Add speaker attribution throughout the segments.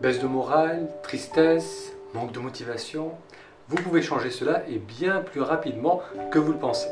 Speaker 1: Baisse de morale, tristesse, manque de motivation, vous pouvez changer cela et bien plus rapidement que vous le pensez.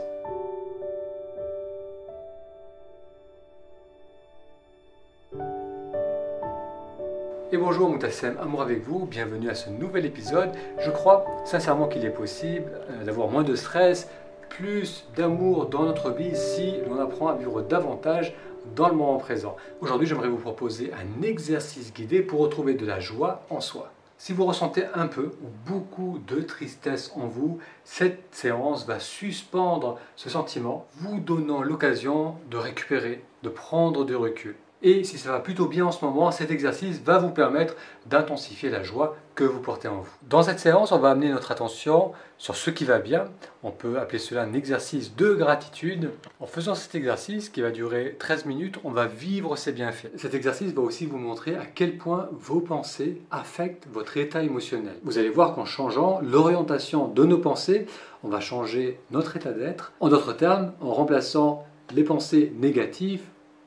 Speaker 1: Et bonjour Moutassem, amour avec vous, bienvenue à ce nouvel épisode. Je crois sincèrement qu'il est possible euh, d'avoir moins de stress, plus d'amour dans notre vie si l'on apprend à vivre davantage dans le moment présent. Aujourd'hui, j'aimerais vous proposer un exercice guidé pour retrouver de la joie en soi. Si vous ressentez un peu ou beaucoup de tristesse en vous, cette séance va suspendre ce sentiment, vous donnant l'occasion de récupérer, de prendre du recul. Et si ça va plutôt bien en ce moment, cet exercice va vous permettre d'intensifier la joie que vous portez en vous. Dans cette séance, on va amener notre attention sur ce qui va bien. On peut appeler cela un exercice de gratitude. En faisant cet exercice qui va durer 13 minutes, on va vivre ses bienfaits. Cet exercice va aussi vous montrer à quel point vos pensées affectent votre état émotionnel. Vous allez voir qu'en changeant l'orientation de nos pensées, on va changer notre état d'être. En d'autres termes, en remplaçant les pensées négatives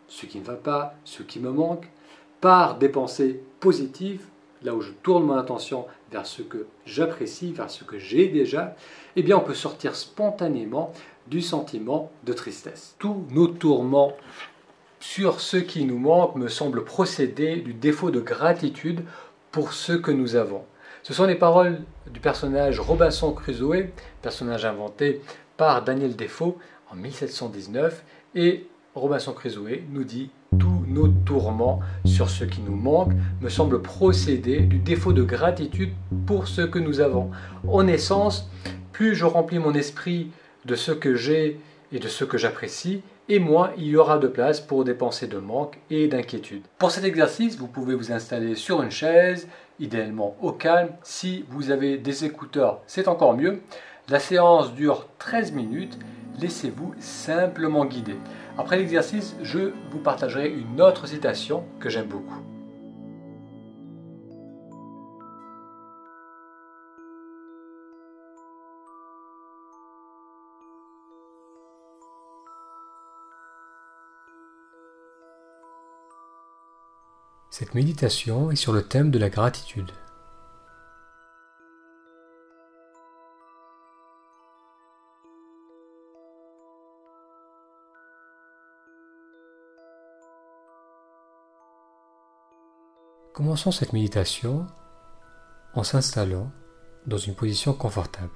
Speaker 1: ce qui ne va pas, ce qui me manque, par des pensées positives, là où je tourne mon attention vers ce que j'apprécie, vers ce que j'ai déjà, eh bien on peut sortir spontanément du sentiment de tristesse. Tous nos tourments sur ce qui nous manque me semblent procéder du défaut de gratitude pour ce que nous avons. Ce sont les paroles du personnage Robinson Crusoe, personnage inventé par Daniel Defoe en 1719, et Robinson Crusoe nous dit tous nos tourments sur ce qui nous manque me semblent procéder du défaut de gratitude pour ce que nous avons. En essence, plus je remplis mon esprit de ce que j'ai et de ce que j'apprécie, et moins il y aura de place pour des pensées de manque et d'inquiétude. Pour cet exercice, vous pouvez vous installer sur une chaise, idéalement au calme. Si vous avez des écouteurs, c'est encore mieux. La séance dure 13 minutes. Laissez-vous simplement guider. Après l'exercice, je vous partagerai une autre citation que j'aime beaucoup. Cette méditation est sur le thème de la gratitude. Commençons cette méditation en s'installant dans une position confortable.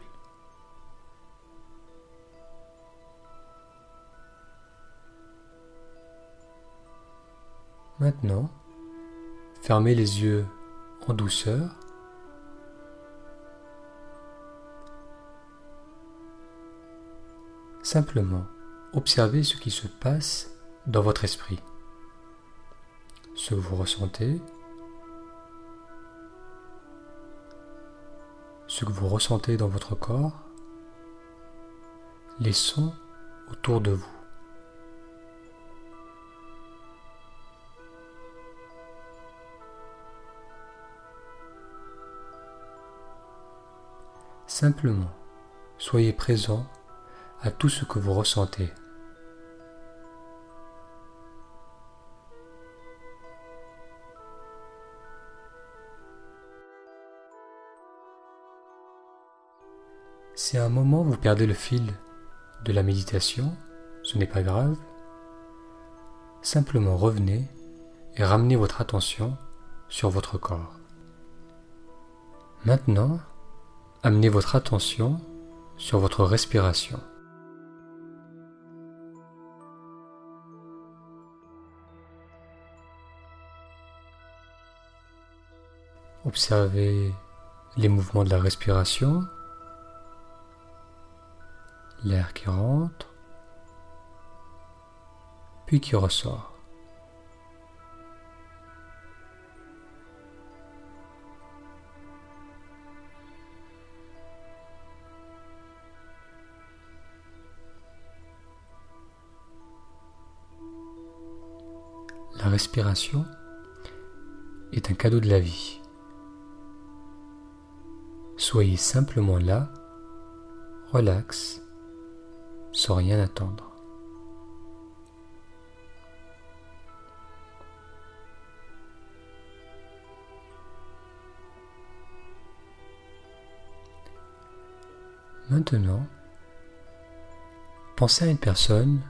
Speaker 1: Maintenant, fermez les yeux en douceur. Simplement, observez ce qui se passe dans votre esprit, ce que vous ressentez ce que vous ressentez dans votre corps, les sons autour de vous. Simplement, soyez présent à tout ce que vous ressentez. Si à un moment vous perdez le fil de la méditation, ce n'est pas grave. Simplement revenez et ramenez votre attention sur votre corps. Maintenant, amenez votre attention sur votre respiration. Observez les mouvements de la respiration l'air qui rentre, puis qui ressort. La respiration est un cadeau de la vie. Soyez simplement là, relax, sans rien attendre. Maintenant, pensez à une personne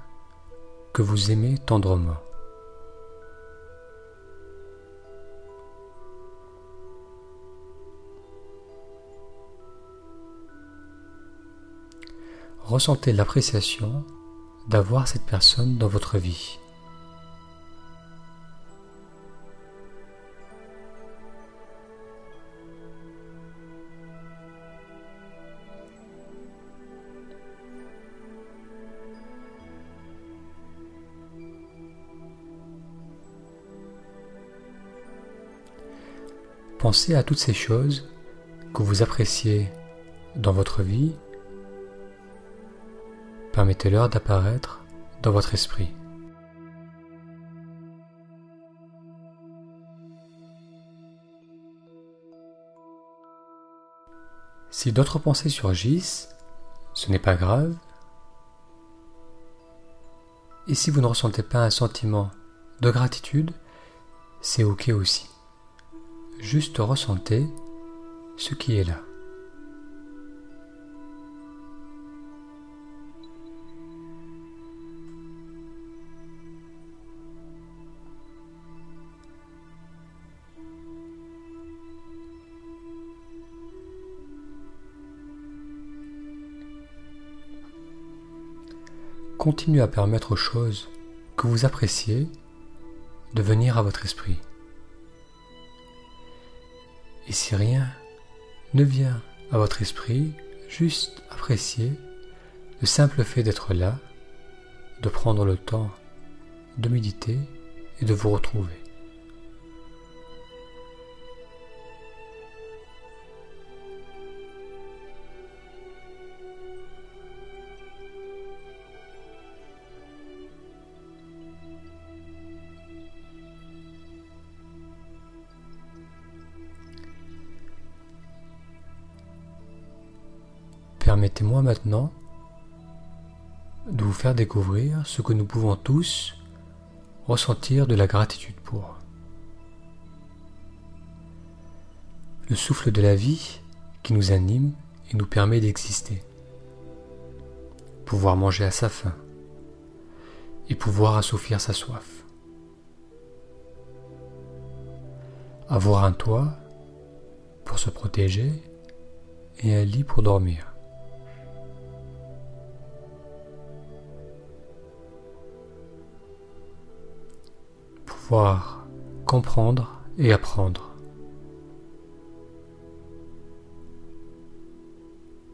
Speaker 1: que vous aimez tendrement. Ressentez l'appréciation d'avoir cette personne dans votre vie. Pensez à toutes ces choses que vous appréciez dans votre vie. Permettez-leur d'apparaître dans votre esprit. Si d'autres pensées surgissent, ce n'est pas grave. Et si vous ne ressentez pas un sentiment de gratitude, c'est ok aussi. Juste ressentez ce qui est là. Continuez à permettre aux choses que vous appréciez de venir à votre esprit. Et si rien ne vient à votre esprit, juste appréciez le simple fait d'être là, de prendre le temps de méditer et de vous retrouver. Permettez-moi maintenant de vous faire découvrir ce que nous pouvons tous ressentir de la gratitude pour. Le souffle de la vie qui nous anime et nous permet d'exister. Pouvoir manger à sa faim et pouvoir assouvir sa soif. Avoir un toit pour se protéger et un lit pour dormir. Comprendre et apprendre.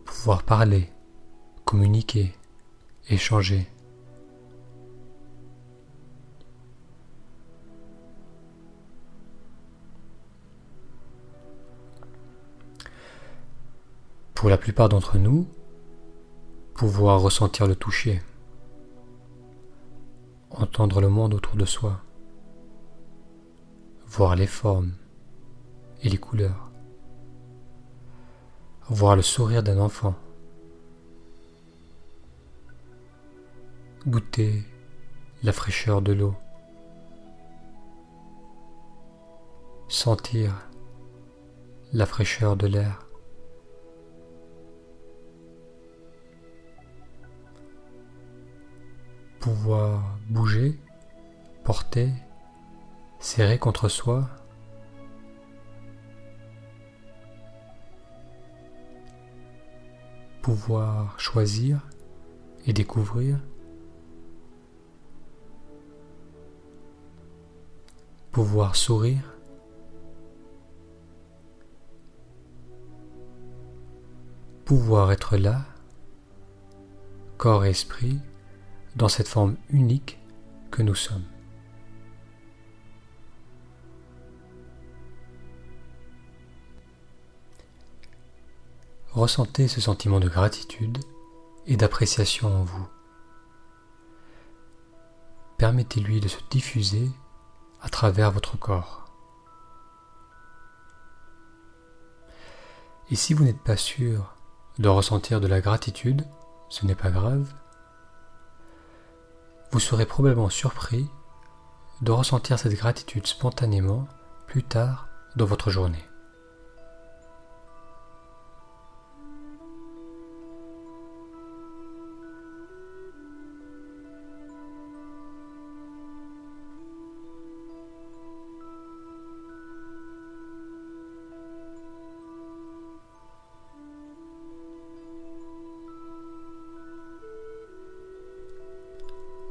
Speaker 1: Pouvoir parler, communiquer, échanger. Pour la plupart d'entre nous, pouvoir ressentir le toucher, entendre le monde autour de soi voir les formes et les couleurs, voir le sourire d'un enfant, goûter la fraîcheur de l'eau, sentir la fraîcheur de l'air. pouvoir bouger, porter serré contre soi. Pouvoir choisir et découvrir. Pouvoir sourire. Pouvoir être là, corps et esprit, dans cette forme unique que nous sommes. Ressentez ce sentiment de gratitude et d'appréciation en vous. Permettez-lui de se diffuser à travers votre corps. Et si vous n'êtes pas sûr de ressentir de la gratitude, ce n'est pas grave. Vous serez probablement surpris de ressentir cette gratitude spontanément plus tard dans votre journée.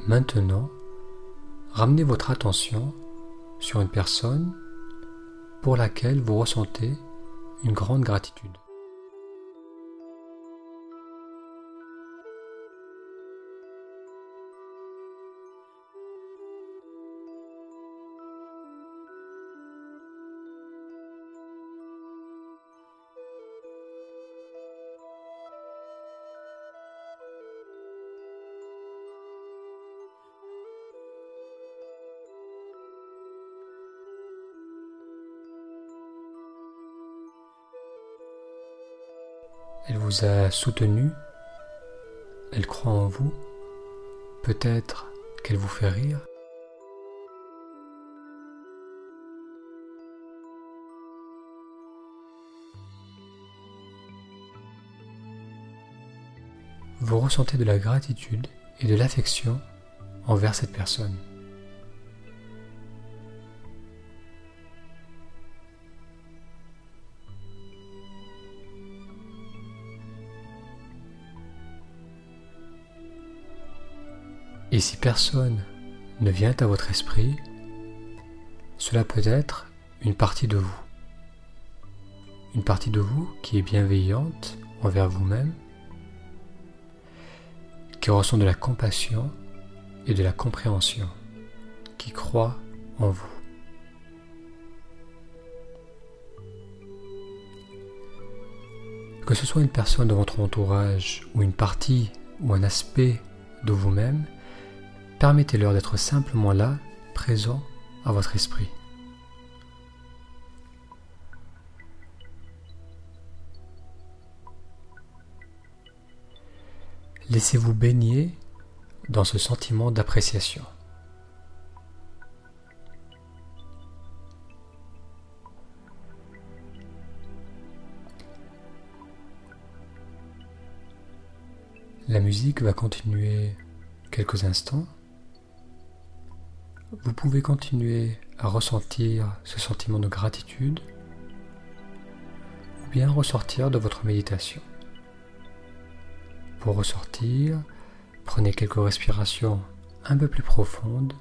Speaker 1: Maintenant, ramenez votre attention sur une personne pour laquelle vous ressentez une grande gratitude. Vous a soutenu, elle croit en vous, peut-être qu'elle vous fait rire. Vous ressentez de la gratitude et de l'affection envers cette personne. Et si personne ne vient à votre esprit, cela peut être une partie de vous. Une partie de vous qui est bienveillante envers vous-même, qui ressent de la compassion et de la compréhension, qui croit en vous. Que ce soit une personne de votre entourage ou une partie ou un aspect de vous-même, Permettez-leur d'être simplement là, présent à votre esprit. Laissez-vous baigner dans ce sentiment d'appréciation. La musique va continuer quelques instants vous pouvez continuer à ressentir ce sentiment de gratitude ou bien ressortir de votre méditation. Pour ressortir, prenez quelques respirations un peu plus profondes,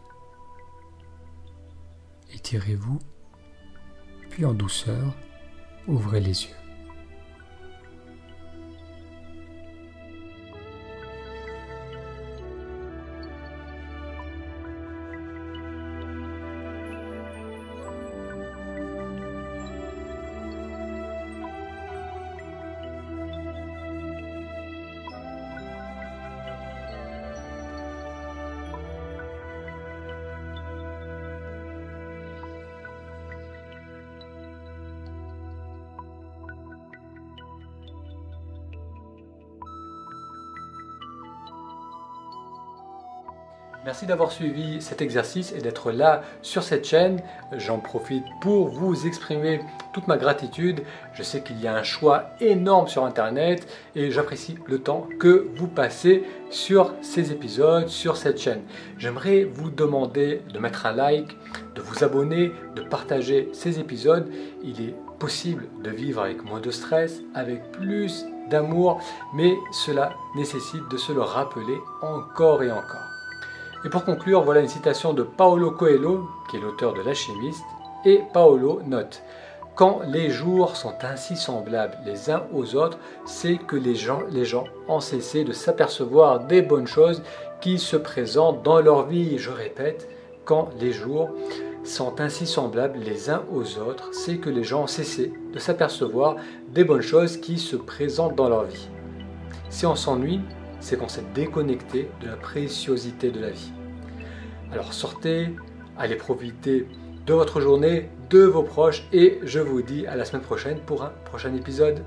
Speaker 1: étirez-vous, puis en douceur, ouvrez les yeux. Merci d'avoir suivi cet exercice et d'être là sur cette chaîne. J'en profite pour vous exprimer toute ma gratitude. Je sais qu'il y a un choix énorme sur Internet et j'apprécie le temps que vous passez sur ces épisodes, sur cette chaîne. J'aimerais vous demander de mettre un like, de vous abonner, de partager ces épisodes. Il est possible de vivre avec moins de stress, avec plus d'amour, mais cela nécessite de se le rappeler encore et encore. Et pour conclure, voilà une citation de Paolo Coelho, qui est l'auteur de L'Alchimiste, et Paolo note Quand les jours sont ainsi semblables les uns aux autres, c'est que les gens, les gens ont cessé de s'apercevoir des bonnes choses qui se présentent dans leur vie. Je répète, quand les jours sont ainsi semblables les uns aux autres, c'est que les gens ont cessé de s'apercevoir des bonnes choses qui se présentent dans leur vie. Si on s'ennuie, c'est qu'on s'est déconnecté de la préciosité de la vie. Alors sortez, allez profiter de votre journée, de vos proches et je vous dis à la semaine prochaine pour un prochain épisode.